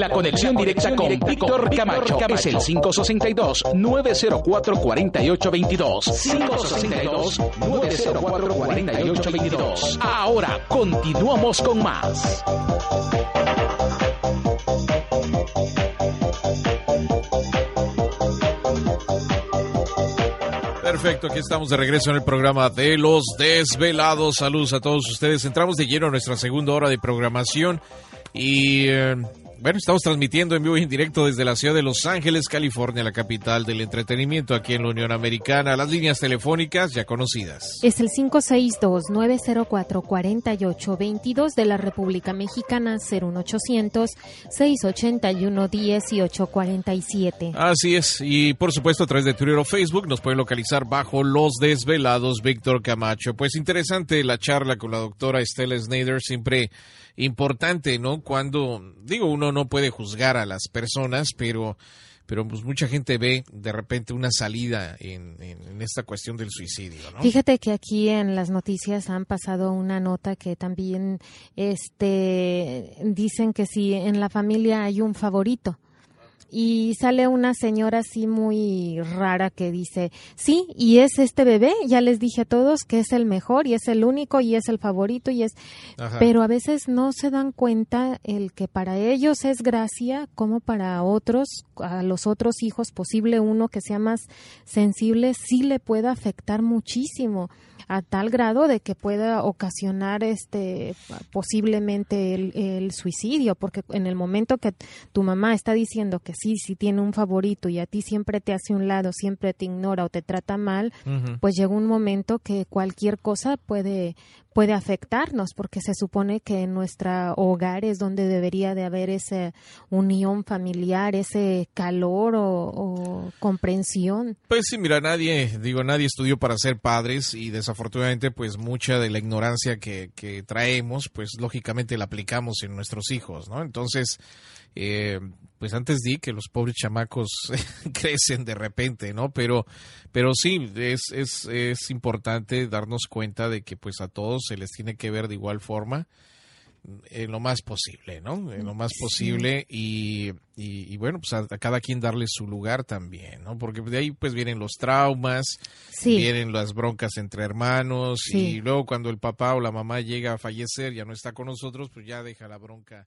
La conexión directa con Víctor Camacho es el 562-904-4822. 562-904-4822. Ahora continuamos con más. Perfecto, aquí estamos de regreso en el programa de Los Desvelados. Saludos a todos ustedes. Entramos de lleno a nuestra segunda hora de programación y eh, bueno, estamos transmitiendo en vivo y en directo desde la ciudad de Los Ángeles, California, la capital del entretenimiento aquí en la Unión Americana. Las líneas telefónicas ya conocidas. Es el 562-904-4822 de la República Mexicana, 01800-681-1847. Así es, y por supuesto a través de Twitter o Facebook nos pueden localizar bajo Los Desvelados Víctor Camacho. Pues interesante la charla con la doctora Estela Snyder, siempre importante, ¿no? Cuando, digo, uno no puede juzgar a las personas, pero, pero pues mucha gente ve de repente una salida en, en, esta cuestión del suicidio. Fíjate que aquí en las noticias han pasado una nota que también este dicen que si en la familia hay un favorito, y sale una señora así muy rara que dice, sí, y es este bebé, ya les dije a todos que es el mejor y es el único y es el favorito y es, Ajá. pero a veces no se dan cuenta el que para ellos es gracia como para otros, a los otros hijos, posible uno que sea más sensible, sí le puede afectar muchísimo a tal grado de que pueda ocasionar este posiblemente el, el, suicidio porque en el momento que tu mamá está diciendo que sí sí tiene un favorito y a ti siempre te hace un lado siempre te ignora o te trata mal Uh -huh. pues llega un momento que cualquier cosa puede puede afectarnos porque se supone que en nuestro hogar es donde debería de haber esa unión familiar, ese calor o, o, comprensión. Pues sí, mira, nadie, digo, nadie estudió para ser padres y desafortunadamente pues mucha de la ignorancia que, que traemos pues lógicamente la aplicamos en nuestros hijos, ¿no? Entonces, eh, pues antes di que los pobres chamacos crecen de repente, ¿no? Pero, pero sí, es, es, es importante darnos cuenta de que pues a todos se les tiene que ver de igual forma en lo más posible, ¿no? En lo más posible y, y, y, bueno, pues a, a, cada quien darle su lugar también, ¿no? Porque de ahí pues vienen los traumas, sí. vienen las broncas entre hermanos sí. y luego cuando el papá o la mamá llega a fallecer, ya no está con nosotros, pues ya deja la bronca.